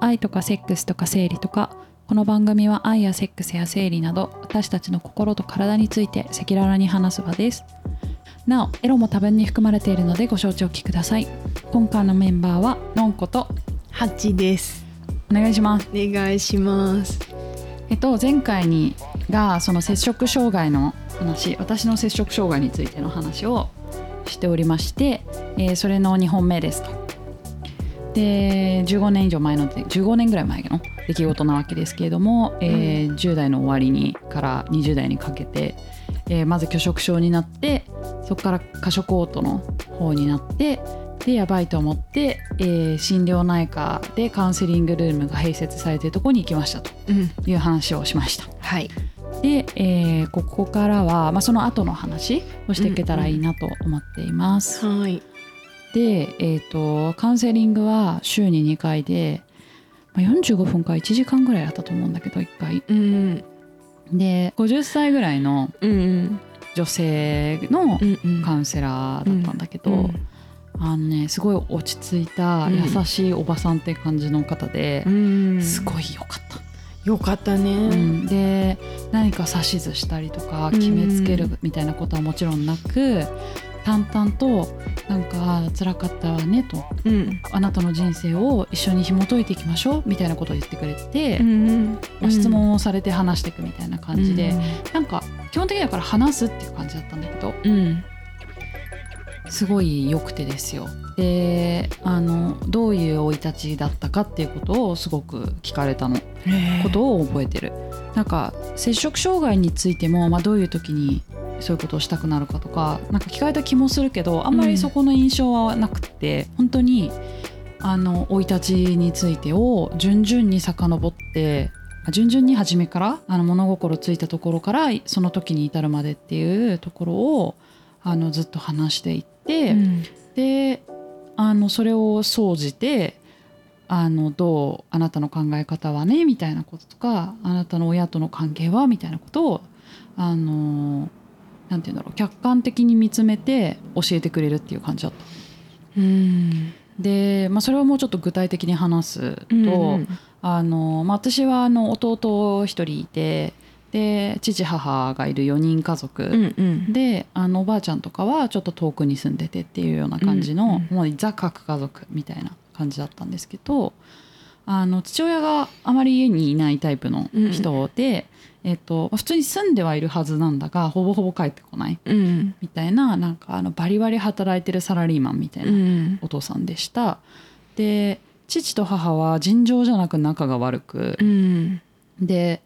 愛とかセックスとか生理とかこの番組は愛やセックスや生理など私たちの心と体について赤裸々に話す場ですなおエロも多分に含まれているのでご承知おきください今回のメンバーはのんことハチです。お願いしますお願いします。えっと前回にがその摂食障害の話私の摂食障害についての話をしておりまして、えーそれの2本目ですと。で15年以上前の15年ぐらい前の出来事なわけですけれども、えー10代の終わりにから20代にかけて、えーまず拒食症になってそこから過食嘔吐の方になってでやばいと思って、えー心療内科でカウンセリングルームが併設されているところに行きましたとうん。いう話をしました。はい。で、えーここからは、まあ、その後の話をしていけたらいいなと思っています。はい。で、えー、とカウンセリングは週に2回で、まあ、45分か1時間ぐらいだったと思うんだけど1回。うん。で50歳ぐらいのうん。女性の。カウンセラーだったんだけど、うんあのねすごい落ち着いたうん優しいおばさんって感じの方でう、ん。すごい良かった。よかったうね。ん、で何か指図したりとか決めつけるみたいなことはもちろんなく淡々となんか辛かったわねとうん。あなたの人生を一緒に紐解いていきましょうみたいなことを言ってくれて、ん。まあ質問をされて話していくみたいな感じで、なんか基本的にだから話すっていう感じだったんだけどうん。すごい良くてですよ。であのどういう生い立ちだったかっていうことをすごく聞かれたの。ことを覚えてるなんか摂食障害についても、まあ、どういう時にそういうことをしたくなるかとかなんか聞かれた気もするけどあんまりそこの印象はなくて、本当にあの生い立ちについてを順々に遡ってあ順々に初めからあの物心ついたところからその時に至るまでっていうところをあのずっと話していうん。であのそれを総じてあのどうあなたの考え方はねみたいなこととかあなたの親との関係はみたいなことをあのなんて言うんだろう客観的に見つめて教えてくれるっていう感じだった。うん。で、まあ、それをもうちょっと具体的に話すと、うん。あのまあ、私はあの弟一人いてで父母がいる4人家族。うん。うん。であのおばあちゃんとかはちょっと遠くに住んでてっていうような感じの、うんもうザ核家族みたいな感じだったんですけどあの父親があまり家にいないタイプの人で、えっと、普通に住んではいるはずなんだがほぼほぼ帰ってこないうん。みたいななんかあのバリバリ働いてるサラリーマンみたいなうん。お父さんでした。で父と母は尋常じゃなく仲が悪く、うん。で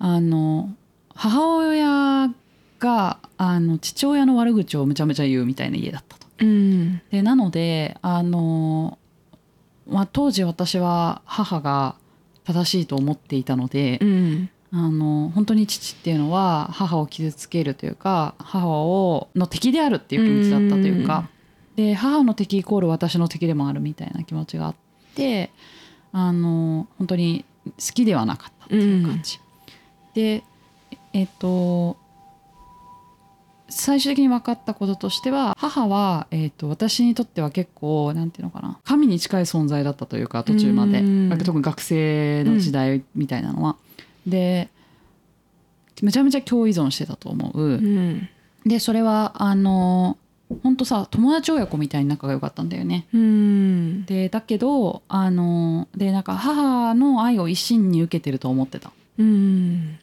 あの母親があの父親の悪口をむちゃむちゃ言うみたいな家だったと。うん。でなのであの、まあ、当時私は母が正しいと思っていたので、うん。あの本当に父っていうのは母を傷つけるというか母をの敵であるっていう気持ちだったというか、で母の敵イコール私の敵でもあるみたいな気持ちがあってあの本当に好きではなかったっていう感じ。でえっと最終的に分かったこととしては母は、えっと私にとっては結構なんていうのかな神に近い存在だったというか途中までうん特に学生の時代みたいなのは。でめちゃめちゃ共依存してたと思う。うん。でそれはあの本当さ友達親子みたいに仲が良かったんだよね。うん。でだけどあのでなんか母の愛を一身に受けてると思ってたうん。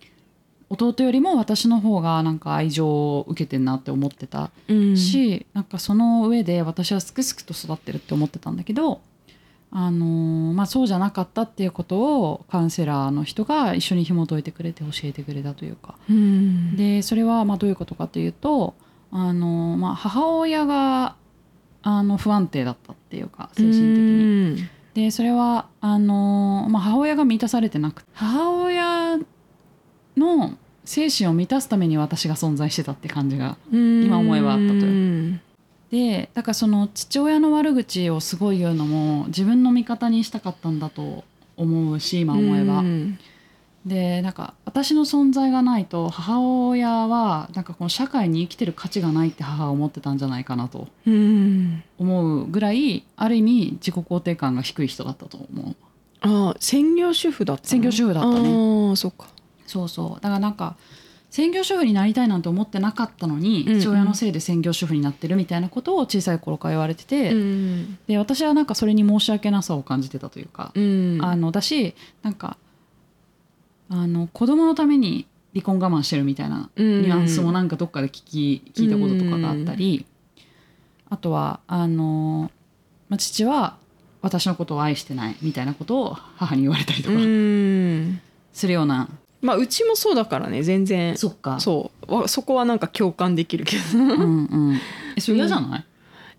弟よりも私の方がなんか愛情を受けてんなって思ってたうん。し、なんかその上で私はすくすくと育ってるって思ってたんだけどあのまあそうじゃなかったっていうことをカウンセラーの人が一緒に紐解いてくれて教えてくれたというかうん。でそれはまあどういうことかというとあの、まあ、母親があの不安定だったっていうか精神的に。に。でそれはあの、まあ、母親が満たされてなくて母親の精神を満たすために私が存在してたって感じが今思えばあったという。でだからその父親の悪口をすごい言うのも自分の味方にしたかったんだと思うし今思えば。うんでなんか私の存在がないと母親はなんかこの社会に生きてる価値がないって母は思ってたんじゃないかなとうん思うぐらいある意味自己肯定感が低い人だったと思う。ああ専業主婦だったの？専業主婦だったねああそっかそうそう。だからなんか専業主婦になりたいなんて思ってなかったのに、うんうん。父親のせいで専業主婦になってるみたいなことを小さい頃から言われてて、うんで私はなんかそれに申し訳なさを感じてたというか、うん。あのだしなんかあの子供のために離婚我慢してるみたいなうんニュアンスもなんかどっかで聞き聞いたこととかがあったり、あとはあの、まあ、父は私のことを愛してないみたいなことを母に言われたりとかうん。するような、まあうちもそうだからね全然。そっか。そう。わそこはなんか共感できるけど。うんうん、えそれ嫌じゃない、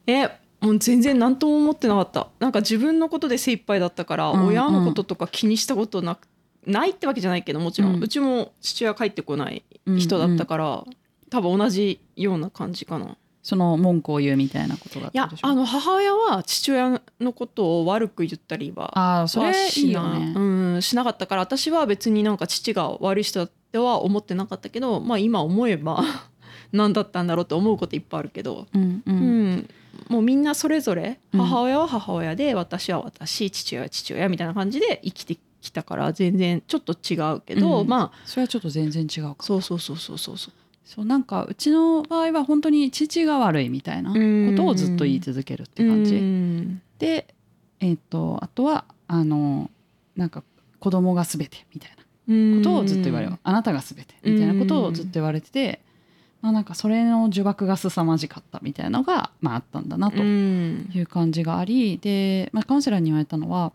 えもう全然何とも思ってなかった。なんか自分のことで精一杯だったから、うんうん。親のこととか気にしたことなくないってわけじゃないけどもちろん、ううんちも父親帰ってこない人だったから、多分同じような感じかな。その文句を言うみたいなことがあっいやたでしょあの母親は父親のことを悪く言ったりはあーそれいはしないよね、うん、しなかったから私は別になんか父が悪い人だっては思ってなかったけどまあ今思えば 何だったんだろうと思うこといっぱいあるけど、うんううん。んもうみんなそれぞれうん。母親は母親で、私は私父親は父親みたいな感じで生きてきたから全然ちょっと違うけど、うん。まあ。それはちょっと全然違うか。もそうそうそうそうそうそうなんかうちの場合は本当に父が悪いみたいなことをずっと言い続けるって感じ、うん。でえっ、とあとはあのなんか子供が全てみたいなことをずっと言われる、あなたが全てみたいなことをずっと言われてて、まあ、なんかそれの呪縛が凄まじかったみたいなのが、まあ、あったんだなとうん。いう感じがありで、まあ、カウンセラーに言われたのは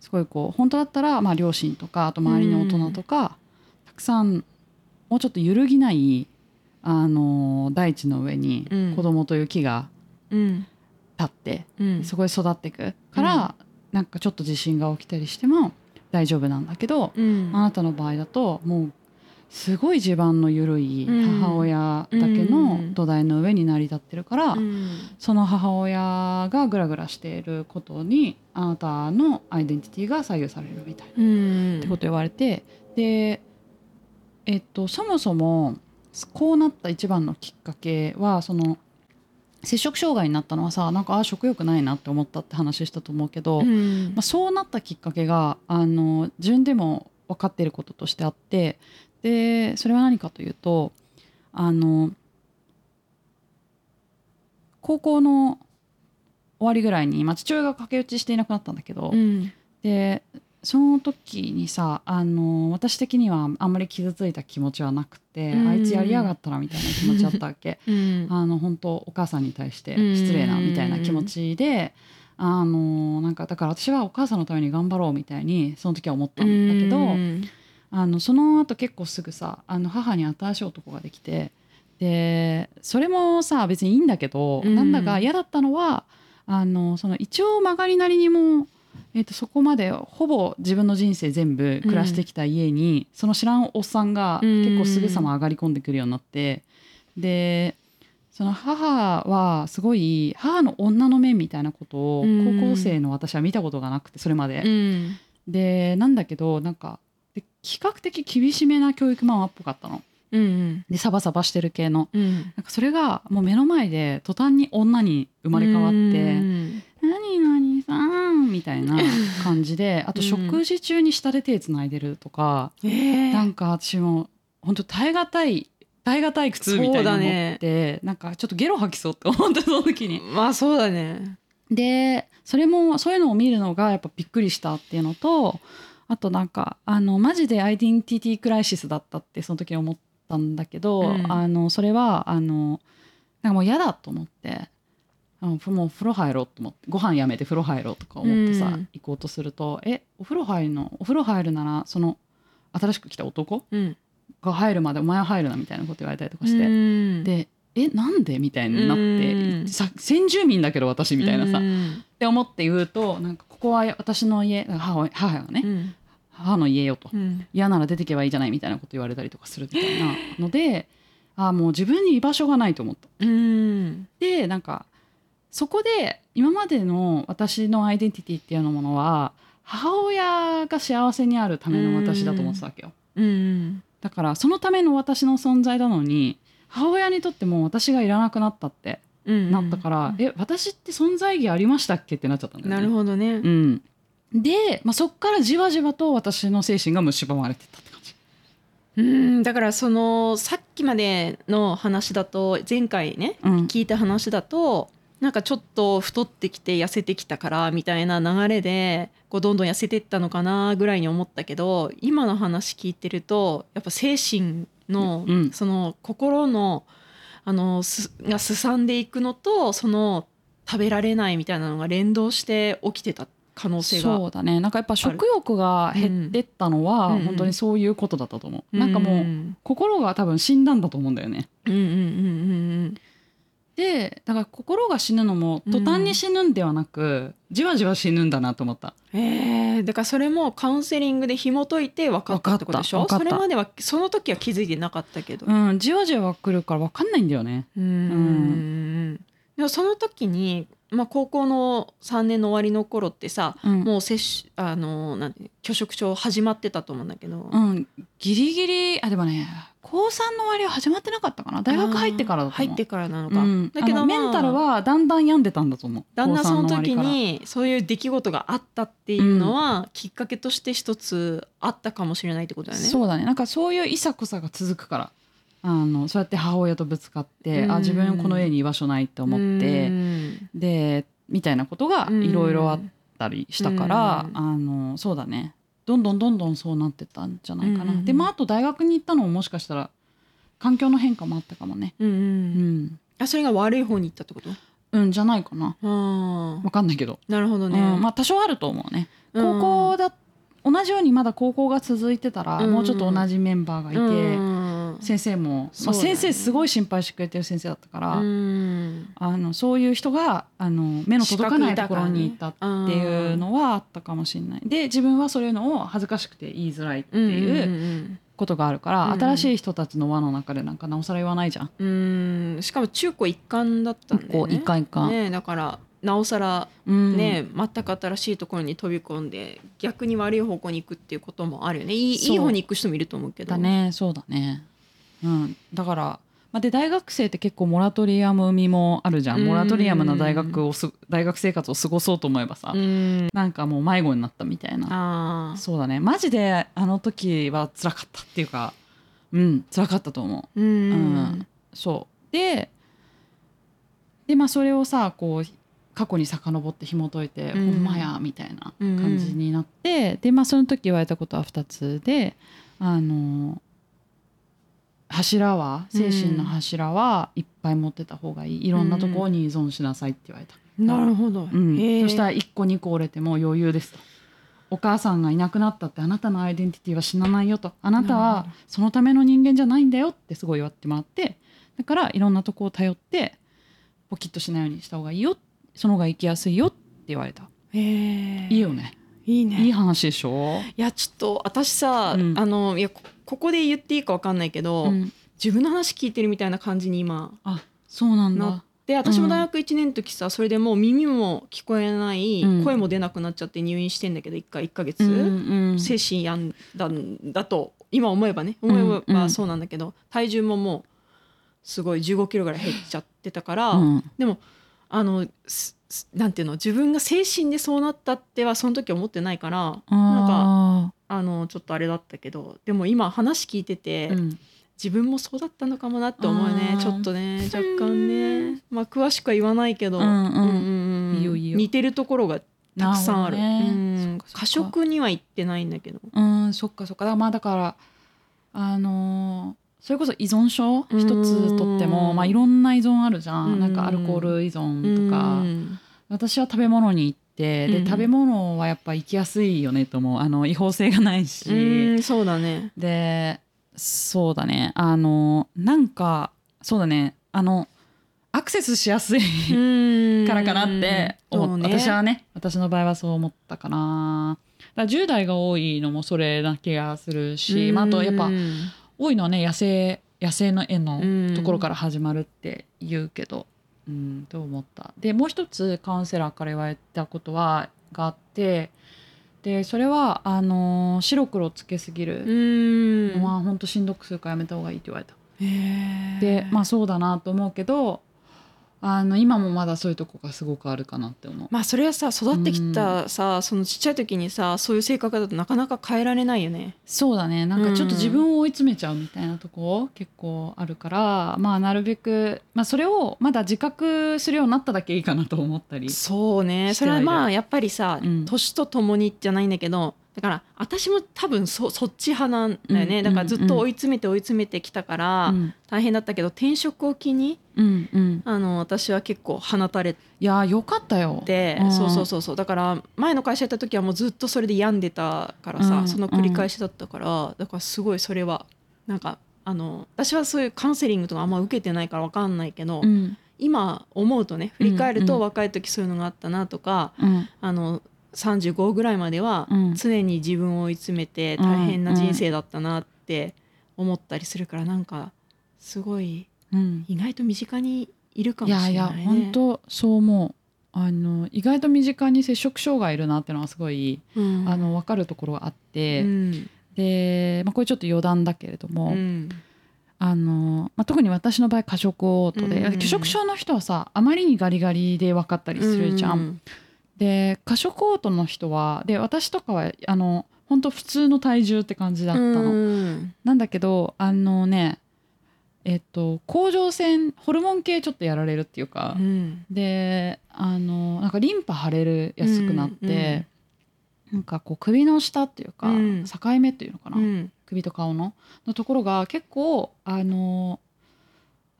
すごいこう本当だったらまあ両親とかあと周りの大人とか、たくさんもうちょっと揺るぎないあの大地の上にうん。子供という木がうん。立って、うん。そこで育っていくから、なんかちょっと地震が起きたりしても大丈夫なんだけど、うん。あなたの場合だともうすごい地盤の緩いうん。母親だけの土台の上に成り立ってるから、うん。その母親がグラグラしていることにあなたのアイデンティティが左右されるみたいな、うん。ってこと言われてでえっとそもそもこうなった一番のきっかけはその摂食障害になったのはさなんかあ食欲ないなって思ったって話したと思うけど、うん。まあ、そうなったきっかけがあの自分でも分かっていることとしてあってでそれは何かというとあの高校の終わりぐらいに、まあ、父親が駆け落ちしていなくなったんだけど、うん。でその時にさあの私的にはあんまり傷ついた気持ちはなくて、うん。あいつやりやがったなみたいな気持ちだったわけ。うん。あの本当お母さんに対して失礼なみたいな気持ちで、あのなんかだから私はお母さんのために頑張ろうみたいにその時は思ったんだけど、うん。あのその後結構すぐさあの母に新しい男ができてでそれもさ別にいいんだけど、うん。なんだか嫌だったのはあのその一応曲がりなりにも、えー、とそこまでほぼ自分の人生全部暮らしてきた家に、その知らんおっさんが結構すぐさま上がり込んでくるようになってでその母はすごい母の女の面みたいなことをうん。高校生の私は見たことがなくてそれまで。うん。でなんだけどなんかで比較的厳しめな教育ママっぽかったの。うんでサバサバしてる系の。うん。なんかそれがもう目の前で途端に女に生まれ変わってうん「何々さん」みたいな 感じであと食事中に下で手つないでるとか、えー。なんか私も本当耐え難い耐え難い苦痛みたいなって、なんかちょっとゲロ吐きそうって思ってその時に。まあそうだね。でそれもそういうのを見るのがやっぱびっくりしたっていうのとあとなんかあのマジでアイデンティティクライシスだったってその時に思ったんだけど、うん。あのそれはあのなんかもう嫌だと思ってもう風呂入ろうと思ってご飯やめて風呂入ろうとか思ってさ、うん。行こうとすると「えお風呂入るの？お風呂入るならその新しく来た男うん。が入るまでお前は入るな」みたいなこと言われたりとかして、うん。で「えなんで?」みたいになって、先住民だけど私みたいなさ、うん。って思って言うとなんかここは私の家母親母がね、うん。母の家よと。うん。嫌なら出てけばいいじゃないみたいなこと言われたりとかするみたいなのでああもう自分に居場所がないと思った。うん。でなんかそこで今までの私のアイデンティティっていうのものは母親が幸せにあるための私だと思ってたわけよ。うんだからそのための私の存在なのに母親にとってもう私がいらなくなったってうんなったから、え私って存在意義ありましたっけってなっちゃったんだよね。なるほどねうん、で、まあ、そっからじわじわと私の精神が蝕まれてったって感じ。うんだからそのさっきまでの話だと前回ねうん聞いた話だとなんかちょっと太ってきて痩せてきたからみたいな流れでこうどんどん痩せてったのかなぐらいに思ったけど今の話聞いてるとやっぱ精神の、うん。その心のあのすがすさんでいくのとその食べられないみたいなのが連動して起きてた可能性がそうだね。なんかやっぱ食欲が減ってったのはうん。うん。本当にそういうことだったと思う、なんかもううん心が多分死んだんだと思うんだよね。うんうんうんうんでだから心が死ぬのも途端に死ぬんではなく、じわじわ死ぬんだなと思った。うんえー、だからそれもカウンセリングで紐解いて分かったってことでしょ？それまではその時は気づいてなかったけど。うんじわじわ来るから分かんないんだよね。うん。うんでもその時に、まあ、高校の3年の終わりの頃ってさ、うん。もう接種あのなんて拒食症始まってたと思うんだけど、うんギリギリあでもね高3の終わりは始まってなかったかな？大学入ってからだと思う。入ってからなのか、うん、だけど、あのメンタルまあはだんだん病んでたんだと思う。だんだんその時にそういう出来事があったっていうのは、きっかけとして一つあったかもしれないってことだよね。そうだね。なんかそういういさこさが続くから。あのそうやって母親とぶつかって、うん。あ自分この家に居場所ないって思って、うん。でみたいなことがうん。いろいろあったりしたから、うん。あのそうだねどんどんどんどんそうなってったんじゃないかな、うんでまああと大学に行ったのももしかしたら環境の変化もあったかもね。うんううん。んあそれが悪い方に行ったってこと？うんじゃないかな。あわかんないけど、なるほどね、うん。まあ多少あると思うね。高校だ、同じようにまだ高校が続いてたら、うん。もうちょっと同じメンバーがいて、うん先生も、まあ、先生すごい心配してくれてる先生だったから、うん。あのそういう人があの目の届かないところにいたっていうのはあったかもしれない。で自分はそういうのを恥ずかしくて言いづらいっていうことがあるから、新しい人たちの輪の中でなんかなおさら言わないじゃん。うん。うんしかも中高一貫だったんだよね。一回一回、ねだからなおさらうん。ね、全く新しいところに飛び込んで逆に悪い方向に行くっていうこともあるよね。いいいい方に行く人もいると思うけど。だね。そうだね。うん、だから、まあ、で大学生って結構モラトリアム味もあるじゃん、うん。モラトリアムな大学をす大学生活を過ごそうと思えばさ、うん。なんかもう迷子になったみたいな。そうだね。マジであの時は辛かったっていうかうん辛かったと思う。うん。うん。そう。ででまあそれをさこう過去に遡って紐解いて、うん。ほんまやみたいな感じになって、でまあその時言われたことは2つであの柱は精神の柱はいっぱい持ってた方がいい。いろんなところに依存しなさいって言われた、なるほど、うん。そしたら1個2個折れても余裕です。とお母さんがいなくなったってあなたのアイデンティティは死なないよと。あなたはど。そのための人間じゃないんだよってすごい言われてもらってだからいろんなとこを頼ってポキッとしないようにした方がいいよ。その方が生きやすいよって言われた。いいよね。いいね。いい話でしょ、いやちょっと私さ、うん。あのいやこここで言っていいかわかんないけど、うん、自分の話聞いてるみたいな感じに今あそうなんなだで私も大学1年の時さ、それでもう耳も聞こえない、うん。声も出なくなっちゃって入院してんだけど1回1ヶ月、うんうん精神病んだんだと今思えばね。うん思えばうんそうなんだけど、体重ももうすごい1 5キロぐらい減っちゃってたから、うん。でもあのなんていうの自分が精神でそうなったってはその時思ってないからなんかああのちょっとあれだったけどでも今話聞いてて、ーうん。自分もそうだったのかもなって思うね。ちょっとね若干ね。まあ詳しくは言わないけど、似てるところがたくさんある。過食には行ってないんだけど。うんそっかそっか。まあだからあのーそれこそ依存症？うん一つとっても、まあ、いろんな依存あるじゃん、うんなんかアルコール依存とか、うん私は食べ物にてで、うん食べ物はやっぱ行きやすいよねと思う。あの違法性がないし、うんそうだね。でそうだね。あのなんかそうだね。あのアクセスしやすいからかなって思っね。私はね私の場合はそう思ったかな。だから10代が多いのもそれな気がするし、まあ、あとやっぱうん多いのはね野生野生の絵のうん。ところから始まるって言うけどうんと思った。でもう一つカウンセラーから言われたことはがあってでそれはあのー白黒つけすぎうるん。のは本当しんどくするからやめた方がいいって言われた。でまあそうだなと思うけどあの今もまだそういうとこがすごくあるかなって思う。まあそれはさ育ってきたさ、そのちっちゃい時にさそういう性格だとなかなか変えられないよね。そうだね。なんかちょっと自分を追い詰めちゃうみたいなとこ結構あるから、まあなるべく、まあ、それをまだ自覚するようになっただけいいかなと思ったりそうね。それはまあやっぱりさ、うん。年とともにじゃないんだけどだから私も多分そそっち派なんだよね、うんだからずっと追い詰めて追い詰めてきたから、うん。大変だったけど転職を機にうんうん、あの私は結構放たれいやーよかったよ。て、うん。そうそうそうそう。だから前の会社やった時はもうずっとそれで病んでたからさ、うんその繰り返しだったからだからすごいそれはなんかあの私はそういうカウンセリングとかあんま受けてないから分かんないけど、うん。今思うとね振り返るとうんうん。若い時そういうのがあったなとか、うん。あの35ぐらいまではうん。常に自分を追い詰めてうん。大変な人生だったなって思ったりするからなんかすごいうん。意外と身近にいるかいもしれないね。やいや本当そう思う。あの意外と身近に摂食障害いるなっていうのはすごい、うん。あの分かるところがあって、うん。で、まあ、これちょっと余談だけれども、うん。あのまあ、特に私の場合過食嘔吐で、うん。拒食症の人はさあまりにガリガリで分かったりするじゃん。うんで過食嘔吐の人はで私とかはあの本当普通の体重って感じだったの。うんなんだけどあのねえっと甲状腺ホルモン系ちょっとやられるっていうか、うん。であのなんかリンパ腫れるやすくなって、うんうん。なんかこう首の下っていうか、うん。境目っていうのかな、うん。首と顔ののところが結構あの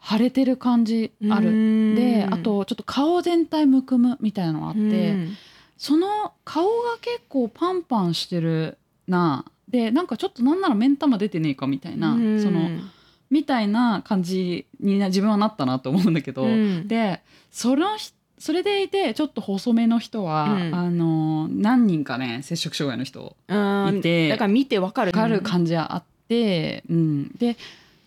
腫れてる感じある。うん。であとちょっと顔全体むくむみたいなのがあって、うん。その顔が結構パンパンしてるな。でなんかちょっとなんなら目ん玉出てねえかみたいな、うん。そのみたいな感じにな自分はなったなと思うんだけど、うん。でそのひそれでいてちょっと細めの人は、うん。あの何人かね摂食障害の人いてだから見てわかる。分かる感じはあって、うん。で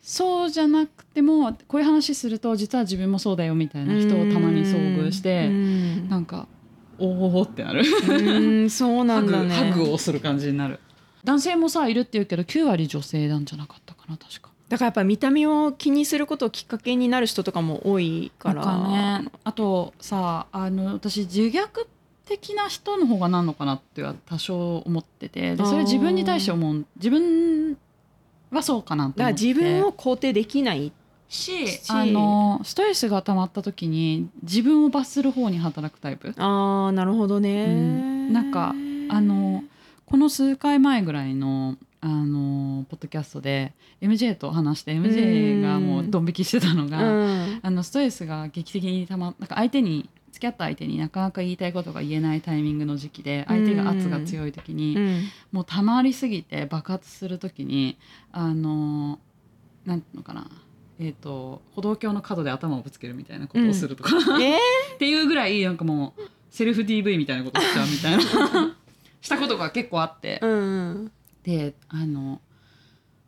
そうじゃなくてもこういう話すると実は自分もそうだよみたいな人をたまに遭遇して、うん。なんかおおってなる。うんそうなんだね。ハグをする感じになる。男性もさいるって言うけど9割女性なんじゃなかったかな確か。だからやっぱ見た目を気にすることをきっかけになる人とかも多いから。かねあとさあの私自虐的な人の方がなんのかなっては多少思っててでそれ自分に対して思う自分はそうかなとだから自分を肯定できないししあのストレスが溜まった時に自分を罰する方に働くタイプ。あーなるほどね、うん。なんかあのこの数回前ぐらいのあのポッドキャストで MJ と話して MJ がもうドン引きしてたのうが、ん。あのストレスが劇的にたまなんか相手に付き合った相手になかなか言いたいことが言えないタイミングの時期で相手が圧が強い時に、うん。もうたまりすぎて爆発する時にあのなんていうのかなえー、と歩道橋の角で頭をぶつけるみたいなことをするとか、えっていうぐらいなんかもうセルフ DV みたいなことしちゃうみたいな したことが結構あって、ーうん。であの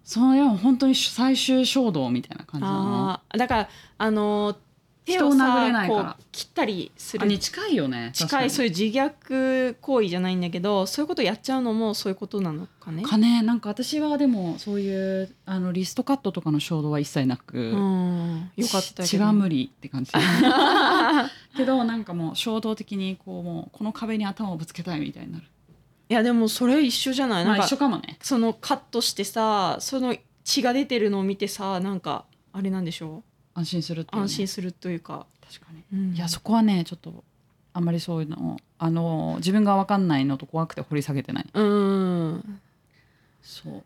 それは本当に最終衝動みたいな感じなの。だからあの手人を殴れないから。切ったりする。あに近いよね。近いそういう自虐行為じゃないんだけどそういうことやっちゃうのもそういうことなのかね？かね。なんか私はでもそういうあのリストカットとかの衝動は一切なく、うん、よかった血は無理って感じ。けどなんかもう衝動的にこうもうこの壁に頭をぶつけたいみたいになる。いやでもそれ一緒じゃない？なんかまあ一緒かもね。そのカットしてさその血が出てるのを見てさなんかあれなんでしょ安心するっていうう、ね、安心するというか、確かに。うん。いやそこはねちょっとあんまりそういうのをあの自分が分かんないのと怖くて掘り下げてない。うん。そう。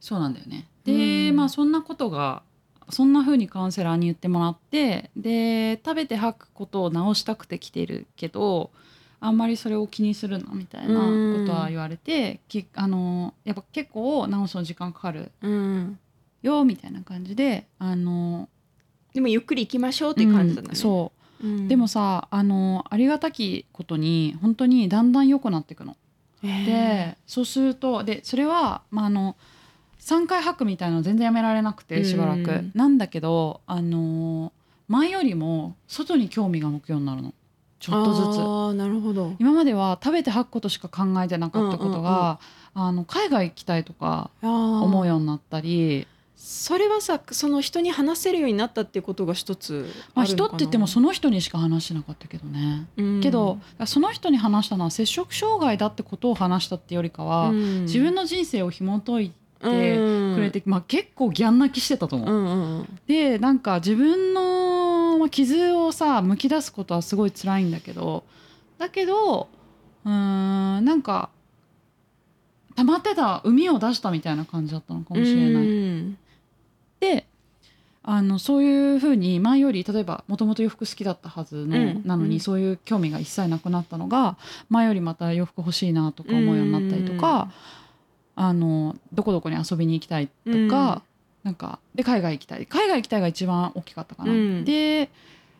そうなんだよね。で、うん。まあそんなことがそんな風にカウンセラーに言ってもらってで食べて吐くことを直したくて来てるけどあんまりそれを気にするなみたいなことは言われて、きあのやっぱ結構直すの時間かかる。うんよみたいな感じであのでもゆっくり行きましょうっていう感じだったね、うんそう。うん。でもさあのありがたきことに本当にだんだん良くなっていくの。でそうするとでそれは、まあ、あの3回吐くみたいなの全然やめられなくてしばらく、うんなんだけどあの前よりも外に興味が向くようになるの。ちょっとずつ。ああなるほど。今までは食べて吐くことしか考えてなかったことが、あの海外行きたいとか思思うようになったりそれはさその人に話せるようになったっていうことが一つまあ、人って言ってもその人にしか話してなかったけどね、うん。けどその人に話したのは摂食障害だってことを話したってよりかは、うん。自分の人生を紐解いてうんくれて、まあ、結構ギャン泣きしてたと思う。うんうんでなんか自分のまあ傷をさむき出すことはすごい辛いんだけどだけどうーんなんか溜まってた海を出したみたいな感じだったのかもしれない。あのそういうふうに前より例えばもともと洋服好きだったはずの、うん。なのにうん。そういう興味が一切なくなったのが前よりまた洋服欲しいなとか思うようになったりとか、あのどこどこに遊びに行きたいとか、なんかで海外行きたい。海外行きたいが一番大きかったかな。うん。で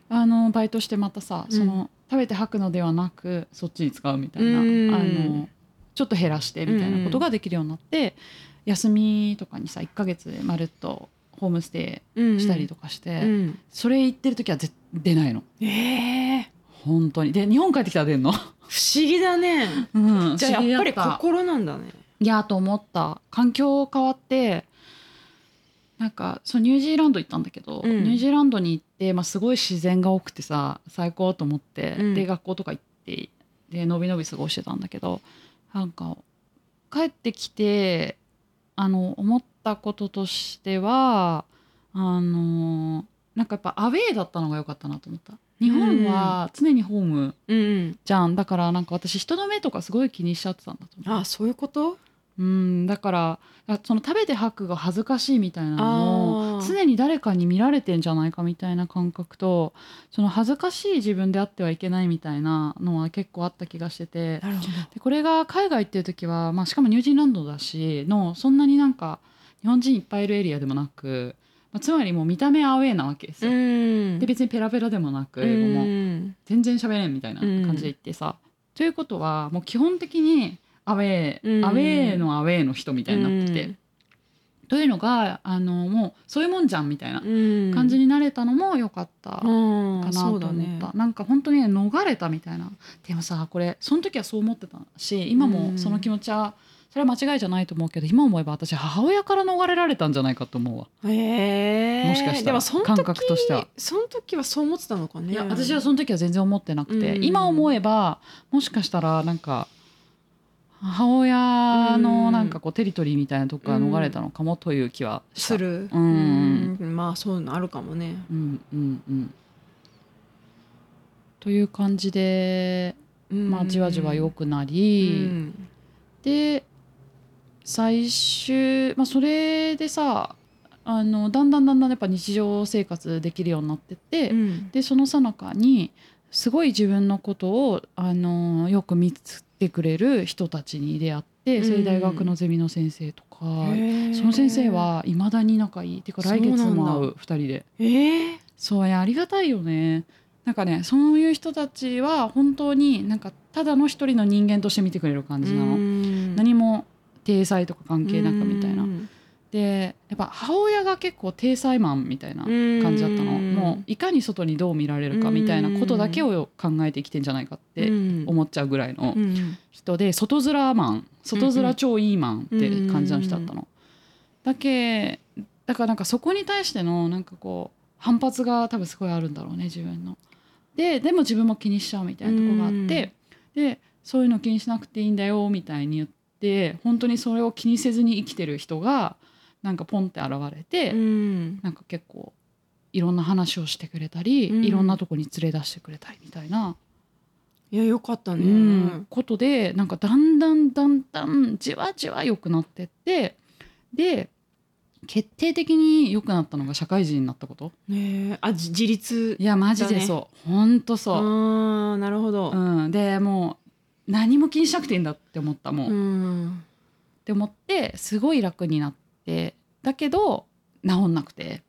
あのバイトしてまたさうん。その、食べて吐くのではなくそっちに使うみたいな、うん。あのちょっと減らしてみたいなことができるようになって、休みとかにさ1ヶ月でまるっとホームステイしたりとかして、うん。それ行ってる時はぜ出ないの。ええ本当に。で日本帰ってきたら出んの、不思議だね。うん、じゃあやっぱり心なんだね。いやと思った。環境変わってなんかそうニュージーランド行ったんだけど、うん。ニュージーランドに行って、まあ、すごい自然が多くてさ最高と思って、うん。で学校とか行ってでのびのび過ごしてたんだけどなんか帰ってきてあの思ったこととしてはあのなんかやっぱアウェーだったのが良かったなと思った。日本は常にホームうんじゃん。だからなんか私人の目とかすごい気にしちゃってたんだと思う。あそういうこと？うん。だからあその食べて吐くが恥ずかしいみたいなのもあー。常に誰かに見られてんじゃないかみたいな感覚とその恥ずかしい自分であってはいけないみたいなのは結構あった気がしてて。でこれが海外行ってる時は、まあ、しかもニュージーランドだしのそんなになんか日本人いっぱいいるエリアでもなく、まあ、つまりもう見た目アウェーなわけですよ。ん。で別にペラペラでもなく英語も。うん。全然喋れんみたいな感じで言ってさ、ということはもう基本的にアウェー、うん。アウェーのアウェーの人みたいになってて、というのがあのもうそういうもんじゃんみたいなうん。感じになれたのも良かったかうん。なと思った、そうだね。なんか本当にね逃れたみたいな。でもさこれその時はそう思ってたし今もその気持ちは、それは間違いじゃないと思うけど今思えば私母親から逃れられたんじゃないかと思うわ。へえ。もしかしたら感覚としては。その時はそう思ってたのかね。いや私はその時は全然思ってなくて、うん。今思えばもしかしたらなんか母親のなんかこうテリトリーみたいなとこから逃れたのかもという気は。するうん。うん。まあそういうのあるかもね。うんうんうん、という感じで、まあ、じわじわ良くなうり、ん。で最終、まあ、それでさあのだんだんだんだんやっぱ日常生活できるようになってって、うん。でその最中にすごい自分のことをあのよく見つけてくれる人たちに出会ってうん。生大学のゼミの先生とか、その先生はいまだに仲いいてか来月も会そうう2人で。ええそうやありがたいよね。なんかねそういう人たちは本当になんかただの一人の人間として見てくれる感じなの、うん。何も体裁とか関係なくみたいな、うんでやっぱ母親が結構体裁マンみたいな感じだったの、うんもういかに外にどう見られるかみたいなことだけを考えて生きてんじゃないかって思っちゃうぐらいのうん。人で外面マン外面超いいマンって感じの人だったの。だけだからなんかそこに対してのなんかこう反発が多分すごいあるんだろうね自分の。ででも自分も気にしちゃうみたいなとこがあって、でそういうの気にしなくていいんだよみたいに言って本当にそれを気にせずに生きてる人がなんかポンって現れて、うん。なんか結構いろんな話をしてくれたり、うん。いろんなとこに連れ出してくれたりみたいな、いやよかったね。うんことでなんかだんだんだんだんじわじわ良くなってってで決定的に良くなったのが社会人になったこと。ねえ。あじ自立。いやマジでそう、ほんとそう、なるほど。うん、でもう何も気にしなくていいんだって思ったもう、うっんて思ってすごい楽になってだけど治んなくて。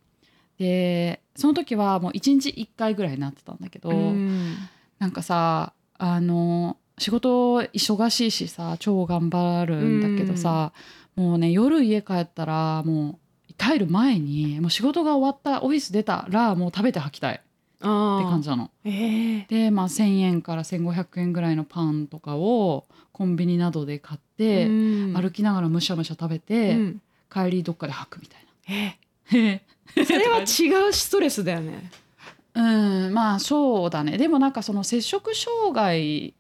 でその時はもう1日1回ぐらいなってたんだけど、うん。なんかさあの仕事忙しいしさ超頑張るんだけどさ、もうね夜家帰ったらもう帰る前にもう仕事が終わったオフィス出たらもう食べて吐きたいって感じなの。ええでまあ1,000円から1,500円ぐらいのパンとかをコンビニなどで買って、うん。歩きながらむしゃむしゃ食べて、うん帰りどっかで吐くみたいな。え。へ それは違うストレスだよね。うんまあそうだね。でもなんかその摂食障害っ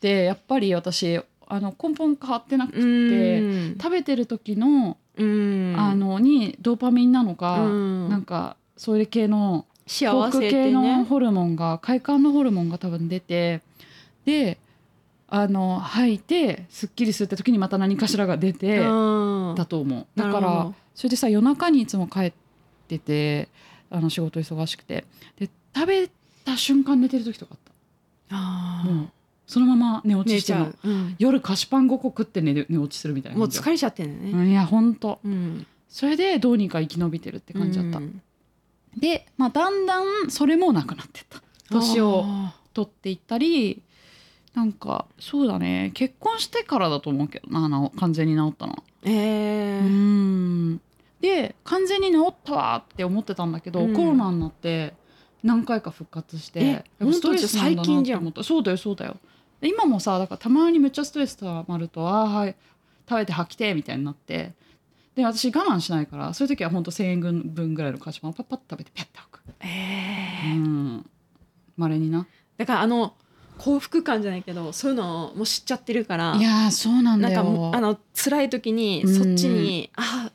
てやっぱり私あの根本変わってなくてうん。食べてる時の,、うん。あのにドーパミンなのか、うん。なんかそれ系の幸せ系のね。ホルモンが快感のホルモンが多分出てであの吐いてすっきりするって時にまた何かしらが出てうんだと思う。だからそれでさ夜中にいつも帰っててあの仕事忙しくて。で食べた瞬間寝てる時とかあった。あー。もうそのまま寝落ち寝ちゃしてるのう。うん。夜菓子パン5個食って寝る寝落ちするみたいなもう疲れちゃってんだね。うんいやほんと。うん。それでどうにか生き延びてるって感じだった、うん。で、まあ、だんだんそれもなくなってった。年をあ取っていったりなんかそうだね。結婚してからだと思うけどな完全に治ったのえうーん。で完全に治ったわって思ってたんだけど、うん。コロナになって何回か復活してストレス最近じゃんって思った。そうだよそうだよ。で今もさだからたまにめっちゃストレスたまるとああはい食べて吐きてみたいになってで私我慢しないからそういう時はほんと1,000円分ぐらいの菓子パンをパッパッと食べてペッて吐く。えー。うん。まれにな。だからあの幸福感じゃないけどそういうのをもう知っちゃってるからいやーそうなんなんかだよもうあの辛い時にうんそっちに、あ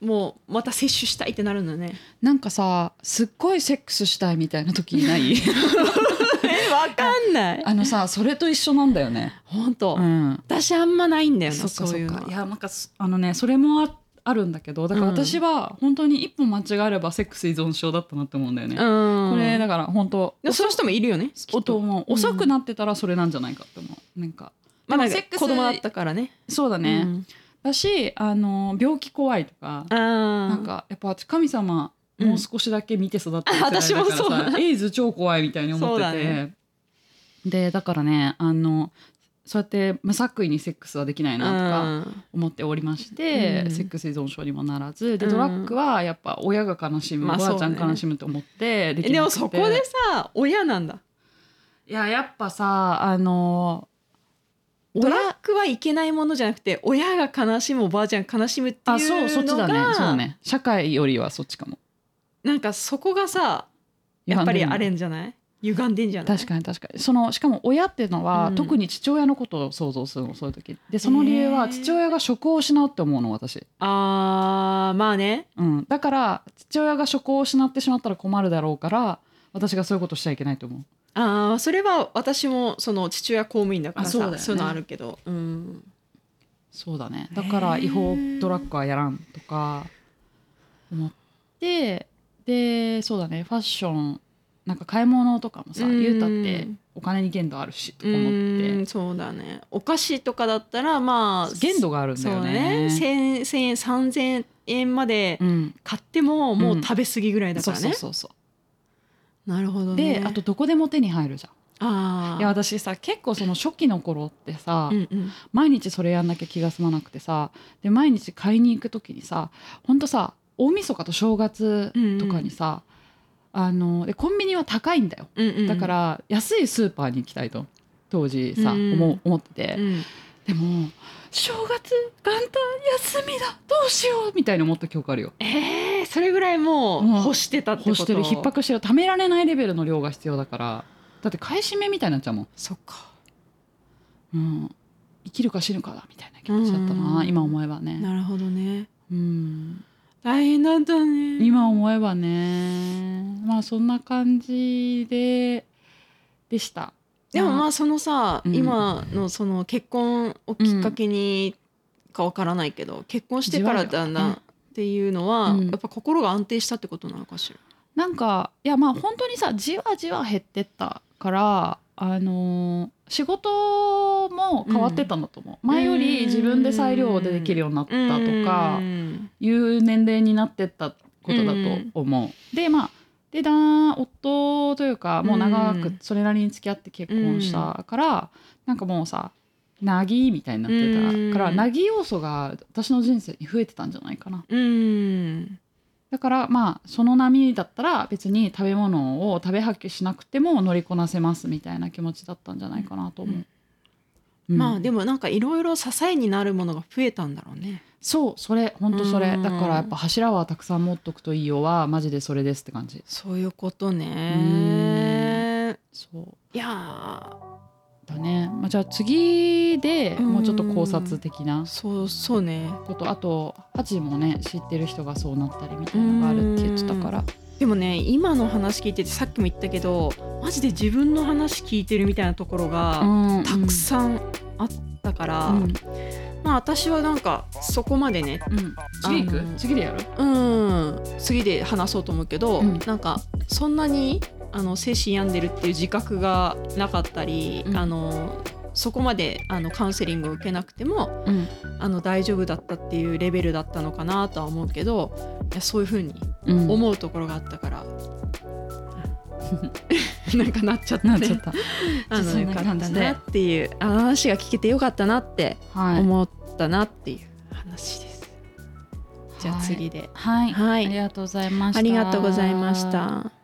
もうまた摂取したいってなるんだね。なんかさすっごいセックスしたいみたいな時ない？えわかんない。あのさそれと一緒なんだよね。本当、うん。私あんまないんだよなそういうのいやなんかすあのねそれもああるんだけどだから私は本当に一歩間違えればセックス依存症だったなって思うんだよね、うん、これだから本当そういう人もいるよね。きっと。音も遅くなってたらそれなんじゃないかって思う。なんか。まだでもセックス子供だったからね。そうだね、うん。だしあの病気怖いとかなんかやっぱ神様うんもう少しだけ見て育ってる世代だから私もそうさ、エイズ超怖いみたいに思ってそうだて、ね。でだからねあのそうやって無作為にセックスはできないなとか思っておりまして、うん。セックス依存症にもならず。でうん。ドラッグはやっぱ親が悲しむ、まあおばあちゃん悲しむと思ってできなくて。そこでさ親なんだ。いややっぱさあのドラッグはいけないものじゃなくて親が悲しむおばあちゃん悲しむっていうあそうそっちのだね。そうがね。社会よりはそっちかも。なんかそこがさやっぱりあれんじゃない？歪んでんじゃない？確かに確かに。そのしかも親っていうのは、うん。特に父親のことを想像するのそういう時。でその理由は父親が職を失うって思うの私、あーまあね。うん、だから父親が職を失ってしまったら困るだろうから私がそういうことしちゃいけないと思う。あーそれは私もその父親公務員だからさあそうね。いうのあるけど、うん、そうだね。だから違法ドラッグはやらんとか思ってでそうだね。ファッションなんか買い物とかもさうん。言うたってお金に限度あるしとか思って。うんそうだね。お菓子とかだったらまあ限度があるんだよね。ね。1000, 1000円3000円までうん買ってももう食べ過ぎぐらいだからね、そうそうそなるほどうね。であとどこでも手に入るじゃん。あー。いや私さ結構その初期の頃ってさ、うんうん。毎日それやんなきゃ気が済まなくてさで毎日買いに行く時にさほんとさ大晦日と正月とかにさ、あのでコンビニは高いんだよ。うんうん。だから安いスーパーに行きたいと当時さ、うん。思ってて、うん。でも正月元旦休みだどうしようみたいに思った記憶あるよ。えー、それぐらいもうもう欲してたってこと？欲してる逼迫してる。貯められないレベルの量が必要だから。だって買い占めみたいになっちゃうもん、そっか。うん、生きるか死ぬかだみたいな気持ちだったな、うん。今思えばね、なるほどね。うん、大変なんだね。今思えばね。まあそんな感じででした。でもまあそのさ、うん。今のその結婚をきっかけにかわからないけど、結婚してからだんだんっていうのは、うん。やっぱ心が安定したってことなのかしら？なんかいやまあ本当にさじわじわ減ってったからあのー仕事も変わってったんだと思う、前より自分で裁量でできるようになったとかうん。いう年齢になってったことだと思う、でまあでだん夫というかもう長くうんそれなりに付き合って結婚したから、なんかもうさなぎみたいになってたから、うん。なぎ要素が私の人生に増えてたんじゃないかな。うんだからまあその波だったら別に食べ物を食べ吐きしなくても乗りこなせますみたいな気持ちだったんじゃないかなと思う、うん。まあでもなんかいろいろ支えになるものが増えたんだろうね。そうそれ本当それ。うん。だからやっぱ柱はたくさん持っとくといいよはマジでそれですって感じ。そういうことね。そう。いやだね、まあ、じゃあ次でうん。もうちょっと考察的なーそうそうね。こと。あとハチもね知ってる人がそうなったりみたいなのがあるって言ってたから。でもね今の話聞いててさっきも言ったけどマジで自分の話聞いてるみたいなところがうんたくさんあったから、うん。まあ私はなんかそこまでねうん。次行く？次でやる？うん。次で話そうと思うけど、うん。なんかそんなにあの精神病んでるっていう自覚がなかったり、うん。あのそこまであのカウンセリングを受けなくてもうん。あの大丈夫だったっていうレベルだったのかなとは思うけどいやそういうふうにうん。思うところがあったから、なんかなっちゃったねなっちゃった。あのよかったなっていうあの話が聞けてよかったなってはい。思ったなっていう話です。じゃあ次で、はい、はい。ありがとうございました。ありがとうございました。